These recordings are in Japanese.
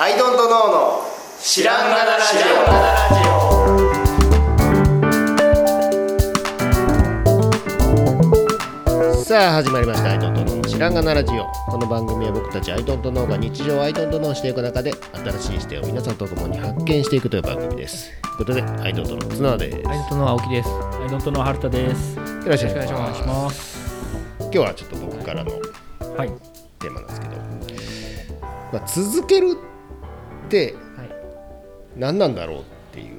アイドントノーの知らんがなラジオさあ始まりましたアイドントノーの知らんがなラジオこの番組は僕たちアイドントノーが日常をアイドントノーしていく中で新しい視点を皆さんと共に発見していくという番組ですということでアイドントノーの綱田ですアイドントの青木です。アイドントの春田です。よよろしくお願いします。今日はちょっと僕からのはい。テーマなんですけど、まあ、続けるってはい。何なんだろうっていう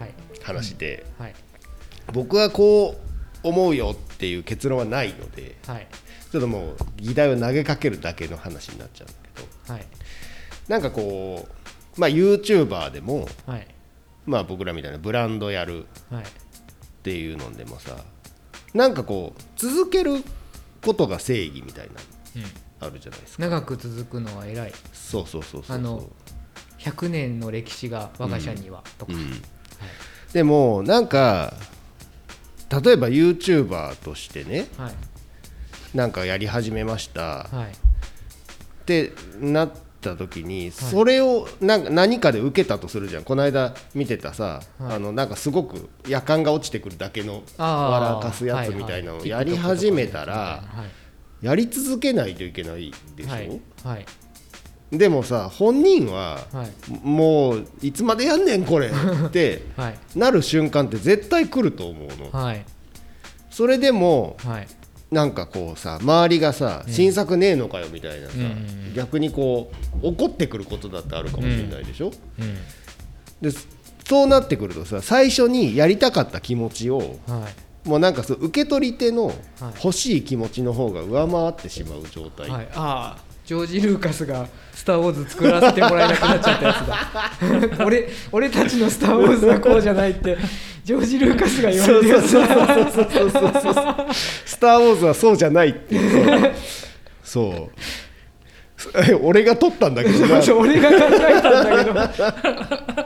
はい。話で、はい。僕はこう思うよっていう結論はないのではい。ちょっともう議題を投げかけるだけの話になっちゃうんだけどはい。なんかこう、まあ、YouTuber でも、はい。まあ、僕らみたいなブランドやるはい。っていうのでもさなんかこう続けることが正義みたいなのあるじゃないですか長く続くのは偉い。そうそうそうそうそうあの100年の歴史が我が社には、とか。うん。でもなんか例えば YouTuber としてねはい。なんかやり始めました。はい。ってなった時にそれをなんか何かで受けたとするじゃん。この間見てたさ、はい。あのなんかすごく夜間が落ちてくるだけの笑かすやつみたいなのをやり始めたらはい。やり続けないといけないでしょ、はい。はい。でもさ本人ははい。もういつまでやんねんこれって はい。なる瞬間って絶対来ると思うのはい。それでもはい。なんかこうさ周りがさ新作ねえのかよみたいなさ、うん逆にこう怒ってくることだってあるかもしれないでしょ、うん。でそうなってくるとさ最初にやりたかった気持ちをはい。もうなんかそう受け取り手のはい欲しい気持ちの方が上回ってしまう状態、はい、ああジョージ・ルーカスが「スター・ウォーズ」作らせてもらえなくなっちゃったやつだ。俺俺たちの「スター・ウォーズ」はこうじゃないってジョージ・ルーカスが言われるやつそうそうそうそうスター・ウォーズはそうじゃないってそうそう俺が撮ったんだけど俺が考えたんだけど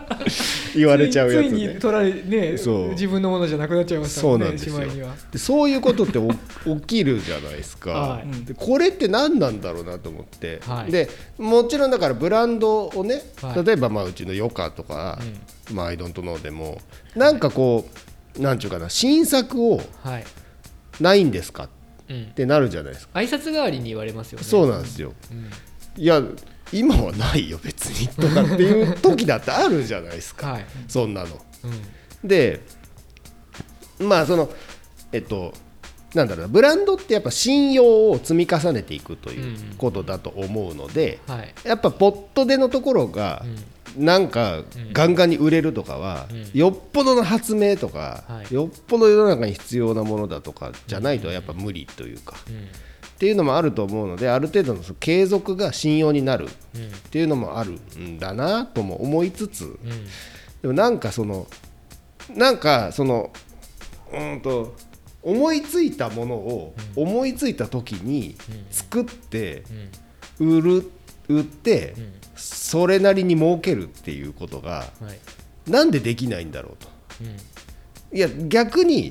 言われちゃうやつついにね取られねそう。自分のものじゃなくなっちゃいましたそうなんですよ。でそういうことってお 起きるじゃないですか、はい。でこれって何なんだろうなと思って、はい。でもちろんだからブランドをね、はい。例えばまあうちのヨカとか、まあ、アイドントノーでもなんかこうなんちゅうかな新作をはい、ないんですか？っうん、てなるじゃないですか、挨拶代わりに言われますよね。そうなんですよ、うん。いや今はないよ別にとかっていう時だってあるじゃないですか。はい、そんなの。うん。でまあそのえっとなんだろうなブランドってやっぱ信用を積み重ねていくということだと思うので、はい。やっぱポットでのところがなんかガンガンに売れるとかは、よっぽどの発明とか、はい。よっぽど世の中に必要なものだとかじゃないとやっぱ無理というか、っていうのもあると思うのである程度の継続が信用になるっていうのもあるんだなとも思いつつ、でもなんかそのなんかそのうんと思いついたものを思いついた時に作って売る売ってそれなりに儲けるっていうことがなんでできないんだろうと。いや逆に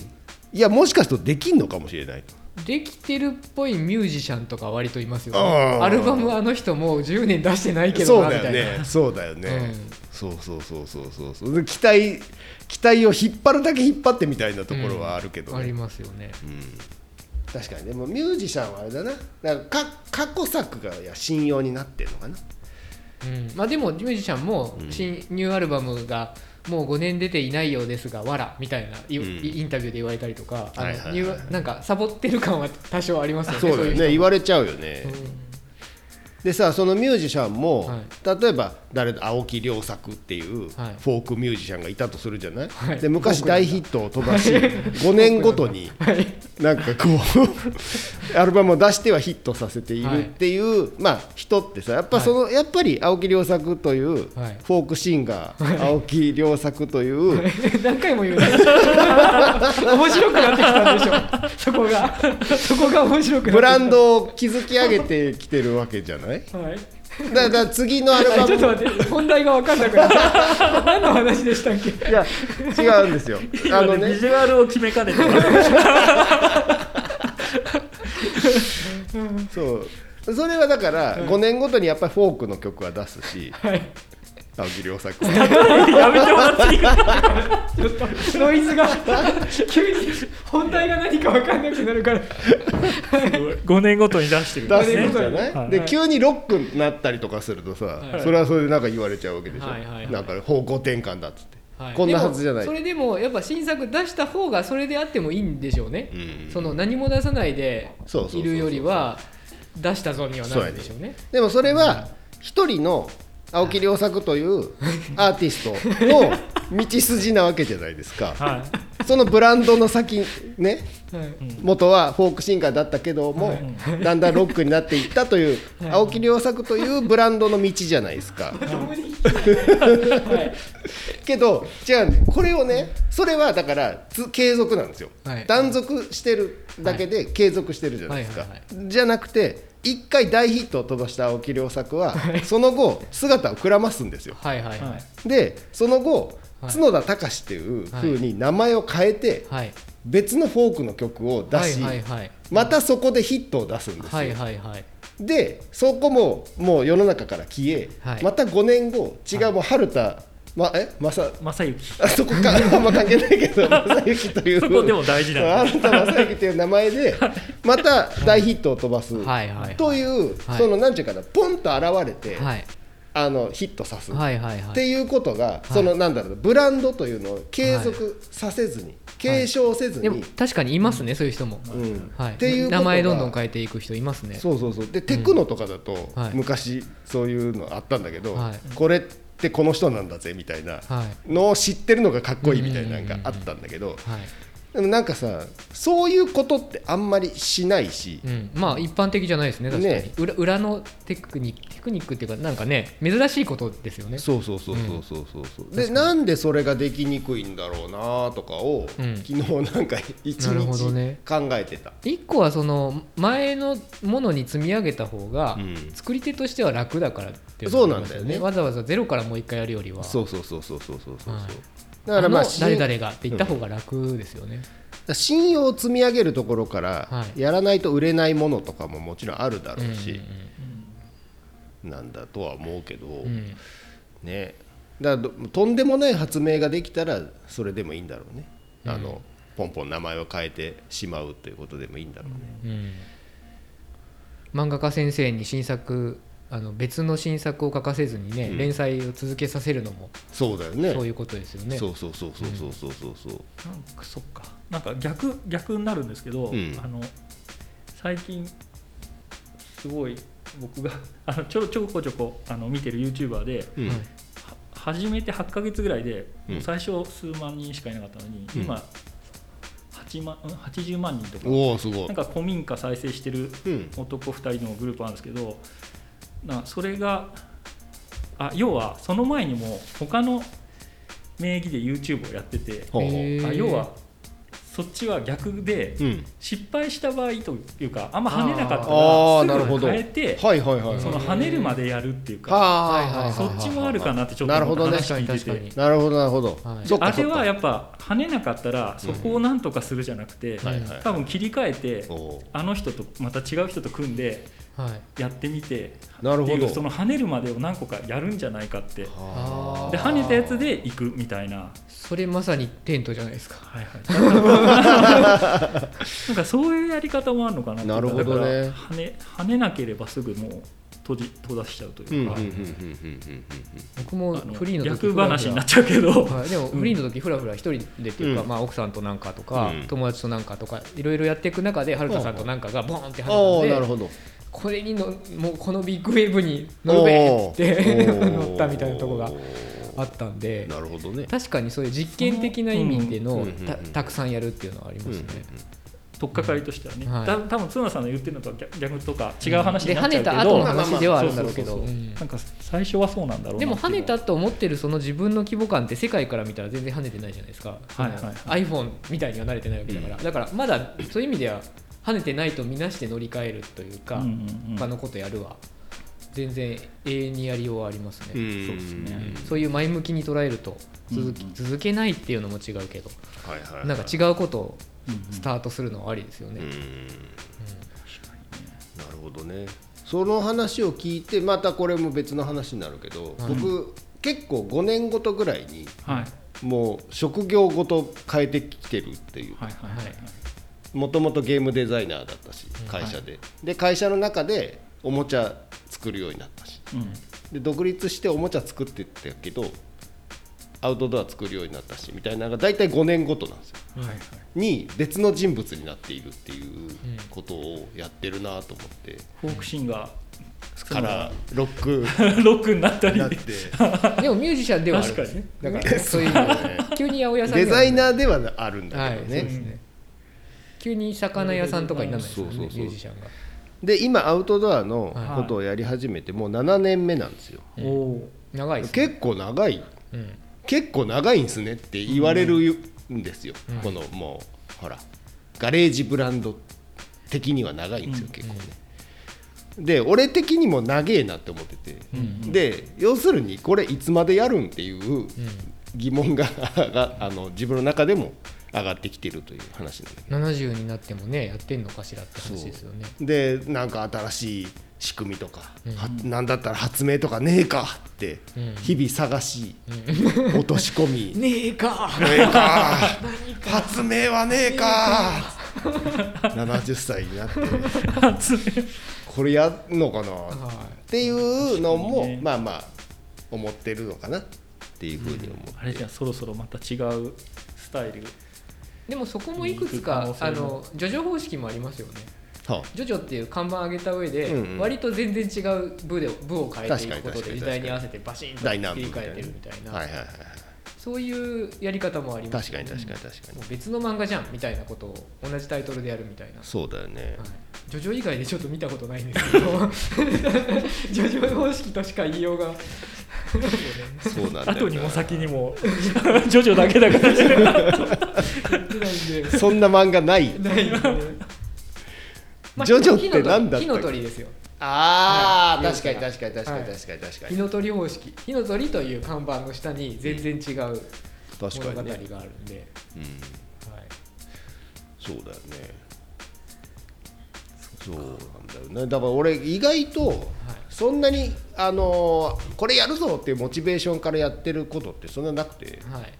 いやもしかするとできんのかもしれないと。できてるっぽいミュージシャンとか割といますよね。アルバムあの人もう10年出してないけどなみたいな。ねそうだよね、うん。そうそうそうそうそう。そうで期待期待を引っ張るだけ引っ張ってみたいなところはあるけどね、ありますよね。確かに。でもミュージシャンはあれだな。なんかか過去作が信用になってるのかな。うん。まあでもミュージシャンも新ニューアルバムがもう5年出ていないようですがわらみたいないうん。インタビューで言われたりとかあのはいはいはい。ニューなんかサボってる感は多少ありますよねそうだよね。言われちゃうよね、うん。でさそのミュージシャンも、は例えば誰だ青木亮作っていうフはい。ォークミュージシャンがいたとするじゃない、はい。で昔大ヒットを飛ばし5年ごとになんかこう アルバムを出してはヒットさせているっていう、まあ人ってさやっぱその、やっぱり青木亮作というフはい。ォークシンガー、青木亮作という、何回も言うね。面白くなってきたんでしょそこが。そこが面白くブランドを築き上げてきてるわけじゃない？はいだから次のアルバム。ちょっと待って本題が分かんなくなっちゃう何の話でしたっけ？いや違うんですよ。あのね。ビジュアルを決めかねて。そう。それはだから5年ごとにやっぱりフォークの曲は出すし。はい青木良作。やめてもらっていい？かちょっとノイズが急に本題が何か分かんなくなるから。5年ごとに出してるん出ですすねんじゃない、はい。で急にロックになったりとかするとさ、はい。それはそれでなんか言われちゃうわけでしょ、はいはいはい。なんか方向転換だっつって、はい。こんなはずじゃない。それでもやっぱ新作出した方がそれであってもいいんでしょうね、うん。その何も出さないでいるよりは出したぞにはなるんでしょうね。でもそれは一人の青木良作というアーティストの道筋なわけじゃないですか。はそのブランドの先ねはい。元はフォークシンガーだったけども、だんだんロックになっていったという青木良作というブランドの道じゃないですか。はい。けど違うこれをねそれはだからつ継続なんですよ、はい。断続してるだけで継続してるじゃないですか、はい。はい。じゃなくて一回大ヒットを飛ばした青木良作は、その後姿をくらますんですよ。はいはいはい。はい。でその後はい。角田隆っていう風に名前を変えてはい。別のフォークの曲を出し、はいはいはい。またそこでヒットを出すんですよ、はいはいはい。でそこももう世の中から消え、はい。また5年後違うもう春田、まえ？まさ正幸。あそこか。あんま関係ないけど。正幸という。そこでも大事なんだ。新田正幸という名前でまた大ヒットを飛ばす。はいはいはい。というはい。そのなんていうかなポンと現れてはい。あのヒットさす。っはいはいはい。ていうことがそのなんだろうブランドというのを継続させずに継承せずでもに確かにいますね、そういう人も、うん。はい、っていうことが名前どんどん変えていく人いますね。そうそう。そうでテクノとかだとはい。昔そういうのあったんだけどはい。これってこの人なんだぜみたいなはい。のを知ってるのがかっこいいみたいなのがあったんだけどはいでもなんかさそういうことってあんまりしないし。うん、まあ一般的じゃないですね確かに、ね。裏裏のテクニックテクニックっていうかなんかね珍しいことですよね。そうそうそうそうそうそうそうでなんでそれができにくいんだろうなとかをうん。昨日なんか 一日ね。考えてた。一個はその前のものに積み上げた方がうん。作り手としては楽だからっていうそうなんだよね。わざわざゼロからもう一回やるよりは。そうそうそうそうそうそうそう。はいだからまあ誰々がって言った方が楽ですよね、信用を積み上げるところからはい。やらないと売れないものとかももちろんあるだろうし、うんなんだとは思うけど、うん。うんね。だからどとんでもない発明ができたらそれでもいいんだろうね、うん。あのポンポン名前を変えてしまうということでもいいんだろうね、うん。漫画家先生に新作あの別の新作を書かせずにね、うん。連載を続けさせるのもそうだよね。そういうことですよね。そうそうそうそうそうそうそう。そうなんかそっか。なんか逆逆になるんですけど、うん。あの最近すごい僕が あのちょちょこちょこあの見てる YouTuber でうん。始めて8ヶ月ぐらいで、最初数万人しかいなかったのに、うん。今8万ん80万人とか。おおすごい。なんか古民家再生してるうん。男2人のグループあるんですけどなそれがあ要はその前にも他の名義で YouTube をやっててあ要はそっちは逆でうん。失敗した場合というかあんま跳ねなかったらなるほど。すぐ変えてはいはいはいはい。その跳ねるまでやるっていうかははいはいそっちもあるかなってちょっとなるほどね。話聞いてて。確なるほどなるほど、はい。あれはやっぱ跳ねなかったらそこをなんとかするじゃなくてはいはい多分切り替えてあの人とまた違う人と組んではいやってみてなるほど。っていうその跳ねるまでを何個かやるんじゃないかって。で跳ねたやつで行くみたいな。それまさにテントじゃないですか。はいはい。なんかそういうやり方もあるのかななるほど跳ね跳ねなければすぐもう閉じ閉ざしちゃうとうんうんうんいうか、うんうん僕もあのフリーの時逆フラフラ話になっちゃうけど、はい、でもフリーの時フラフラ一人でっていうか、うん。まあ、奥さんとなんかとか、うん。友達となんかとかいろいろやっていく中で春田さんとなんかがボーンってあ話してあなるほどこれにのもうこのビッグウェーブに乗るべって乗 ったみたいなとこがあったんでなるほどね。確かにそういう実験的な意味でのうんたたくさんやるっていうのはありますね。取っかかりとしてはね、はい。た多分角田さんの言ってるのとは逆逆とか違う話にで跳ねなっちゃうけど、た後の話ではあるんだろうけど。なんか最初はそうなんだろうなでも跳ねたと思ってるその自分の規模感って世界から見たら全然跳ねてないじゃないですか、はいはいその iPhone みたいには慣れてないわけだから、だからまだそういう意味では跳ねてないと見なして乗り換えるというか、いうんうんうん。他のことやるは全然永遠にやりようはありますね、うん。そうですね。そういう前向きに捉えると続き、うんうん。続けないっていうのも違うけど、はいはいはい。なんか違うことをスタートするのはありですよね、うん。うん。なるほどね。その話を聞いてまたこれも別の話になるけど、僕結構5年ごとぐらいにはい。もう職業ごと変えてきてるっていう。はいはいはいもともとゲームデザイナーだったし会社で、で会社の中でおもちゃ作るようになったし。うん。で独立しておもちゃ作ってったけどアウトドア作るようになったしみたいなのが大体5年ごとなんですよ。はいはい。に別の人物になっているっていうことをやってるなと思って、フォークシンガからロック。ー ロックになったり。になって。でもミュージシャンではある。んですねだから そういう意味では急に八百屋さんデザイーナーではあるんだはい。そうけどね、ですね急に魚屋さんとかにならないですよミュージシャンが。で今アウトドアのことをやり始めてもう7年目なんですよ、おお長いですね。結構長い。うん。結構長いんすねって言われるんですよ、このもうほらガレージブランド的には長いんですよ、結構ね。で俺的にも長えなって思ってて、で要するにこれいつまでやるんっていう疑問が があの自分の中でも上がってきてるという話なんだけ70になってもねやってんのかしらって話ですよね。どでなんか新しい仕組みとか、はなんだったら発明とかねえかって日々探し、落とし込み、ねえか。ねえか。発明はねえか。70歳になって。これやんのかな？っていうのも、ね。まあまあ思ってるのかなっていうふうに思って、あれじゃあそろそろまた違うスタイルでもそこもいくつかあのジョジョ方式もありますよね。はジョジョっていう看板上げた上で、うんうん。割と全然違う部で部を変えていくことで時代に合わせてバシンと切り替えてるみたいな、あはいはいはい。そういうやり方もあります確かに確かに確かに。別の漫画じゃんみたいなことを同じタイトルでやるみたいな、そうだよね。はい、ジョジョ以外でちょっと見たことないんですけど。ジョジョ方式としか言いようがそうなんだよな。後にも先にも ジョジョだけだから言ってないんでそんな漫画ない？ないジョジョって何だったっけ？火の鳥ですよ。ああ、はい。確かに確かに確かにはい。確かに確かに、火の鳥方式。火の鳥という看板の下に全然違う確物語があかにね、るんで、うん、はい。そうだよね。そうなんだよね。だから俺意外とそんなにあのーこれやるぞっていうモチベーションからやってることってそんななくてはい。はい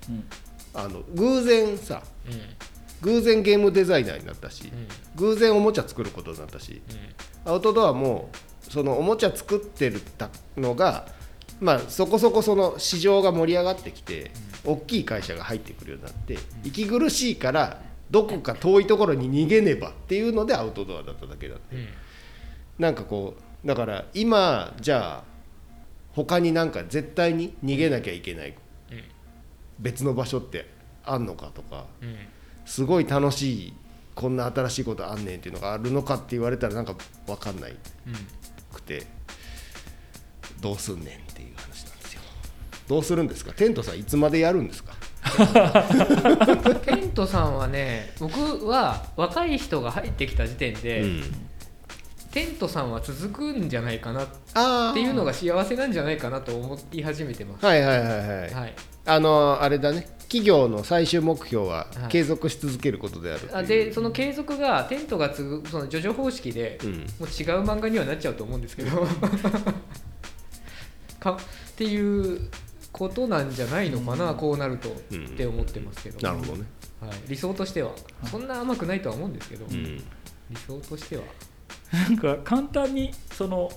あの偶然さうん。偶然ゲームデザイナーになったし、ん。偶然おもちゃ作ることになったし、アウトドアもそのおもちゃ作ってるたのが、まあ、そこそこその市場が盛り上がってきて、大きい会社が入ってくるようになって、息苦しいからどこか遠いところに逃げねばっていうのでアウトドアだっただけだって、うん。なんかこうだから今じゃあ他になんか絶対に逃げなきゃいけないうん。別の場所ってあんのかとかうん。すごい楽しいこんな新しいことあんねんっていうのがあるのかって言われたらなんか分かんないくてどうすんねんっていう話なんですよ。どうするんですか？テントさんいつまでやるんですか？ケントさんはね僕は若い人が入ってきた時点で、うんテントさんは続くんじゃないかなっあていうのが幸せなんじゃないかなと思い始めてます。はいはいはいはい、はい、あのあれだね。企業の最終目標ははい。継続し続けることであるあでその継続がテントが継ぐそのジョジョ方式で、うん。もう違う漫画にはなっちゃうと思うんですけど。かっていうことなんじゃないのかな、こうなると、うん。って思ってますけど、なるほどね、はい、理想としては。そんな甘くないとは思うんですけど、うん、理想としては なんか簡単にその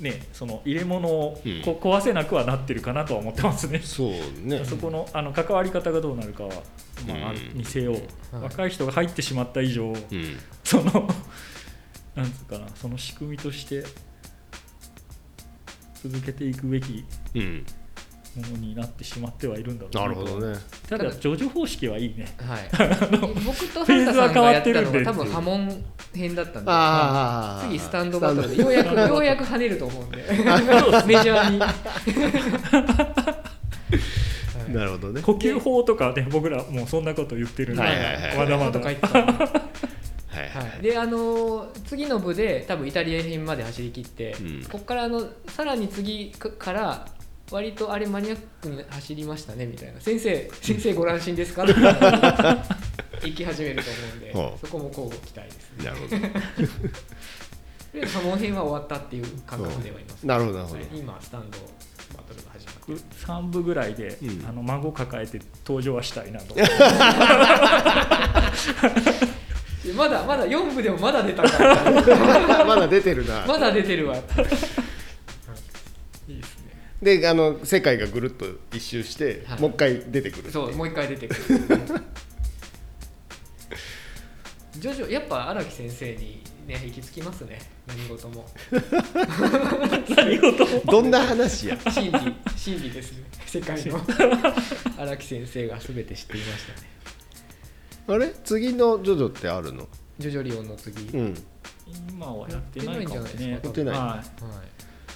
ねその入れ物をうん。こ壊せなくはなってるかなとは思ってますね。そうね。そこのあの関わり方がどうなるかは、まあ、にせよ、はい。若い人が入ってしまった以上、うん。その なんつうかなその仕組みとして続けていくべきうん。ものになってしまってはいるんだろうなるほどね。ただジョジョ方式はいいね。はい、僕とサンタさんがやったのが多分波紋編だったんで。次スタンドバトル。でようやくようやく跳ねると思うんで。メジャーに、は いなるほどね。呼吸法とかね僕らもうそんなこと言ってるんで、はいだまだとか言ってたんではいははい。い、であのー次の部で多分イタリア編まで走り切って、うん。ここからあのさらに次かから割とあれマニアックに走りましたねみたいな。先生先生ご乱心ですか？行き始めると思うんで、はあそこも交互期待ですね。なるほど。りあえずサモン編は終わったっていう感覚ではいます、なるほどなるほど。はい今スタンドバトルが始まって3部ぐらいで、うん。あの孫抱えて登場はしたいなと。思ってでまだまだ4部でもまだ出たから。まだ出てるな。まだ出てるわ。いいですね。であの世界がぐるっと一周して、はい。もう一回出てくるそうもう一回出てくるジョジョやっぱ荒木先生にね行き着きますね。何事も。何事も。どんな話や？真理真理ですね。世界の。荒木先生が全て知っていましたね。あれ？次のジョジョってあるの？ジョジョリオンの次、うん。今はやってないかもね。やってない。んじゃないですかやってないはい。はい。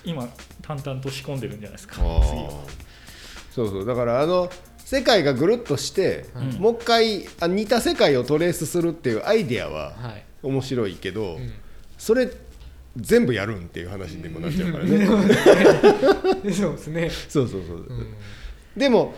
今淡々と仕込んでるんじゃないですか。次は。そうそう。だからあの世界がぐるっとして、うん。もう一回あ似た世界をトレースするっていうアイデアははい。面白いけど、うん。それ全部やるんっていう話にもなっちゃうからね。そうですね、そうそうそう、うん。でも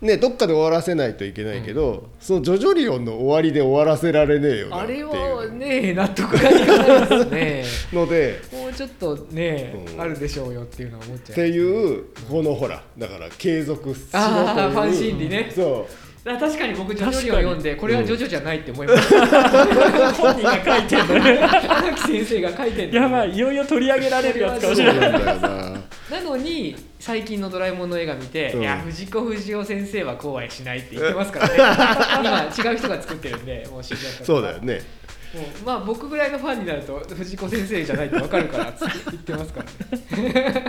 ねどっかで終わらせないといけないけど、そのジョジョリオンの終わりで終わらせられねえよなあれっていう。はね納得がいかないですね。のでもうちょっとね、うん。あるでしょうよっていうのは思っちゃうっていうこのほらだから継続しろという。あ ーファン心理ね。そう。あ確かに僕ジョジョリオン読んで確これはジョジョじゃないって思いました、本人が書いてるの。ね荒木先生が書いてるやばいいよいよ取り上げられるやつかもしれない。なのに最近の「ドラえもん」の映画見て、うん。いや藤子不二雄先生はこうはしないって言ってますからね。今違う人が作ってるんでもう死んじゃったそうだよね。もうまあ僕ぐらいのファンになると藤子先生じゃないって分かるからっ言ってますからね。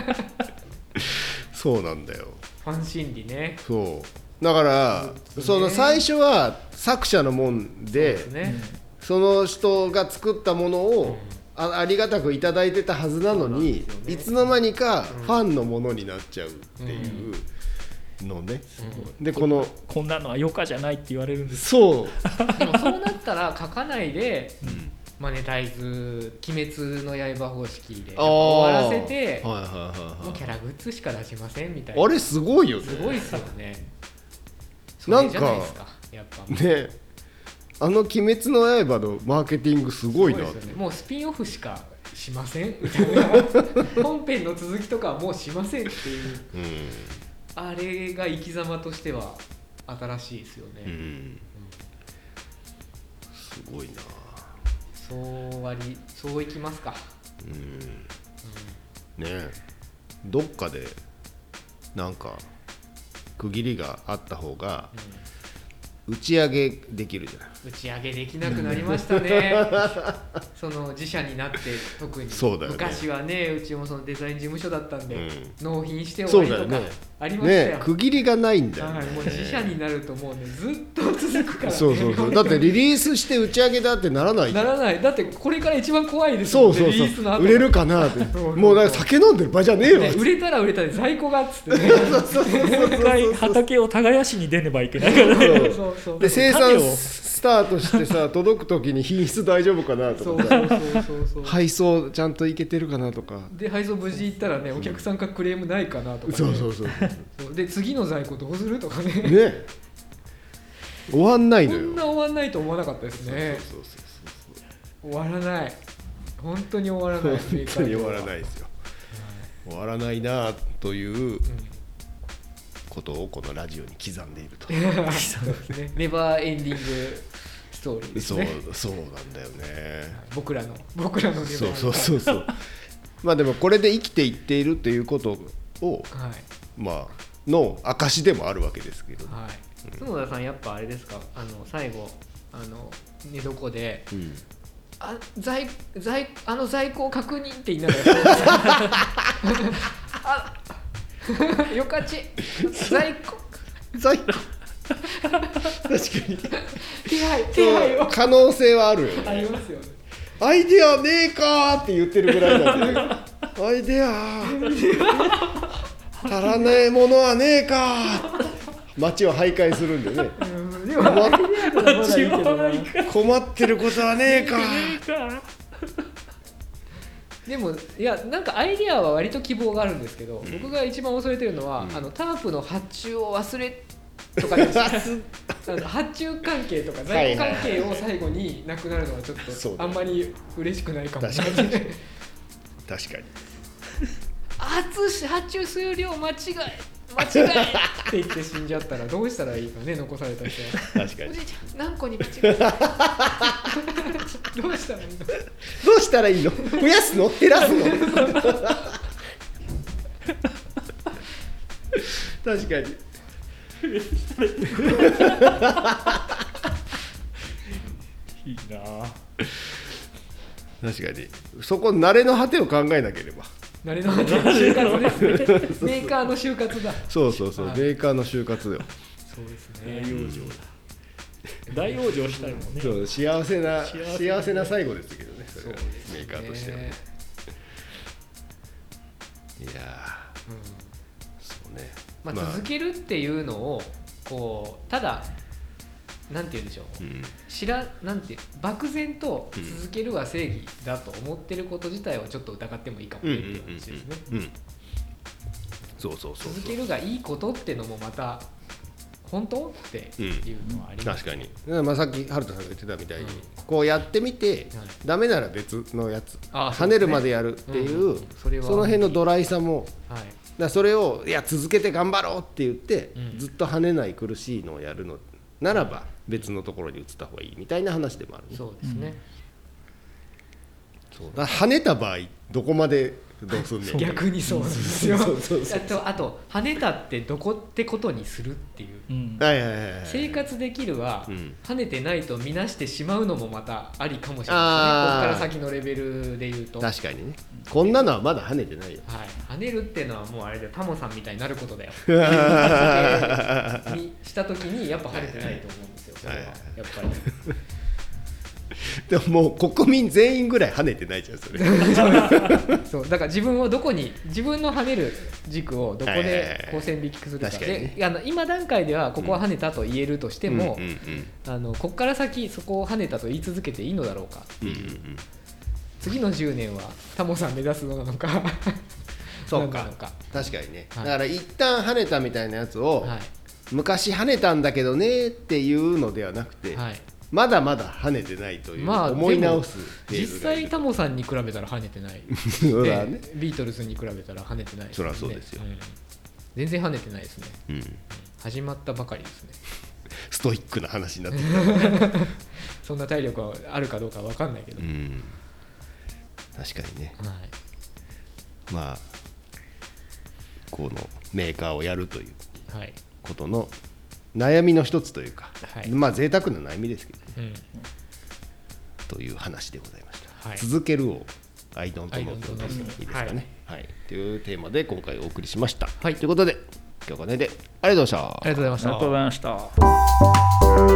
そうなんだよ。ファン心理ね。そう。だからうんその最初は作者のもんでそね、その人が作ったものをあありがたくいただいてたはずなのに、ね。いつの間にかファンのものになっちゃうっていうのね、でこのこんなのは余暇じゃないって言われるんです。そう、でもそうなったら書かないでマネタイズ「鬼滅の刃」方式で終わらせてはいはいキャラグッズしか出しませんみたいな。はいあれすごいよね。すごいっすよね。そなんかれじゃないですかやっぱ。ねあの「鬼滅の刃」のマーケティングすごいなすごですよね。もうスピンオフしかしません。みたいな本編の続きとかはもうしませんっていう。うん。あれが生き様としては新しいですよね、うん。すごいな。そう割りそういきますか、うん。ねえ。どっかでなんか区切りがあった方が打ち上げできるじゃない。打ち上げできなくなりましたね。その自社になって特に。そうだよね。昔はねうちもそのデザイン事務所だったんで、うん。納品して終そうわりとか。だよねありましたよ。ねえ区切りがないんだよ。ねはい、もう自社になるともうねずっと続くから、ね、そうそうそう。だってリリースして打ち上げだってならないなん。らない。だってこれから一番怖いですそうそうリリースの後そう売れるかなって。そうそうもうなんか酒飲んでる場じゃねえよ。ね売れたら売れたで在庫がっつってね。一回畑を耕しに出ねばいけないからね。そうそうそうで生産スタートしてさ届く時に品質大丈夫かなとか配送ちゃんといけてるかなとか。で配送無事行ったらねお客さんからクレームないかなとか、ね、そうそうそうそうで次の在庫どうするとかね。ね。終わんないこのよ。んな終わんないと思わなかったですね。そうそうそう終わらない。本当に終わらない。本当に終わらないい、ですよ。終わらないなといううん。ことをこのラジオに刻んでいると。そうですね。ネバーエンディング。ストーリーですそうねそうなんだよね。僕らの僕らのそうそうそうそう。まあでもこれで生きていっているということをはい。まあの証でもあるわけですけど、はい。角田さんやっぱあれですか？あの最後あの寝床でうん。あ在在あの在庫を確認って言いながら。あよかち。在庫。最高確かに。手配手配を。可能性はあるよあねりますよね。アイデアねえかーって言ってるぐらいなんで アイデア足らねえものはねえかー。街を徘徊するんでね。困ってることはねえかー。でもいやなんかアイデアは割と希望があるんですけど、僕が一番恐れてるのは、あのタープの発注を忘れとか 発注関係とか在庫関係を最後になくなるのはちょっとあんまり嬉しくないかも。確かに。確かに圧発注数量間違い間違いって言って死んじゃったらどうしたらいいかね残された人は。確かに。おじいちゃん何個に間違えたどうしたらいいの？どうしたらいいの？増やすの減らすの？確かにいいな。あ確かに。そこ慣れの果てを考えなければ。慣れの果て就活ですね。メーカーの就活だ。そうそうそう、はい。メーカーの就活よ。そうです大往生だ。大往生したいもんね。そう幸せな幸せ幸せな最後ですけどね。それはねメーカーとしてはね。いやー。そうねまあ、続けるっていうのをこうただなんて言うんでしょう。うん。知らなんて漠然と続けるは正義だと思ってること自体はちょっと疑ってもいいかもね。っていう話ですね。そうそうそう。続けるがいいことってのもまた本当？っていうのはあります確かに。まあさっき春田さんが言ってたみたいに、うん。こうやってみて、はい。ダメなら別のやつあ跳ねるまでやるっていう、うんうん。それはその辺のドライさもはい。だそれをいや続けて頑張ろうって言って、うん。ずっと跳ねない苦しいのをやるのならば別のところに移った方がいいみたいな話でもあるね。そうですね、そう。だ跳ねた場合どこまでどうすんねん。逆にそうなんですよ。そうそうそうあとあと跳ねたってどこってことにするっていう。うん。はいはいはいはい生活できるは、うん。跳ねてないと見なしてしまうのもまたありかもしれないですね。ここから先のレベルで言うと。はい、確かにね。こんなのはまだ跳ねてないよ。跳ねるっていうのはもうあれでタモさんみたいになることだよ。にした時にやっぱ跳ねてないと思うんですよ。それは。はい。やっぱりでももう国民全員ぐらい跳ねてないじゃんそれ。そうだから自分をどこに自分の跳ねる軸をどこでこう線引きするかであの今段階ではここは跳ねたと言えるとしても、あのここから先そこを跳ねたと言い続けていいのだろうかう。次の10年はタモさん目指すのなのか。そうか。確かにね、はい。だから一旦跳ねたみたいなやつを、はい。昔跳ねたんだけどねっていうのではなくて、はい、まだまだ跳ねてないという、まあ思い直す実際タモさんに比べたら跳ねてない。そね。でビートルズに比べたら跳ねてないそりゃそうですよ。ん。全然跳ねてないですね。うん。始まったばかりですね。ストイックな話になってきた、そんな体力はあるかどうかわかんないけど、うん、確かにね。はい。まあこのメーカーをやるというはい。ことの悩みの一つというか、はい。まあ贅沢な悩みですけどね。うん。という話でございました、はい。続けるをアイドント I ノ don't ー know といいですかね。はいはい、というテーマで今回お送りしました、はい。ということで今日はこれでありがとうございました。ありがとうございました。ありがとうございました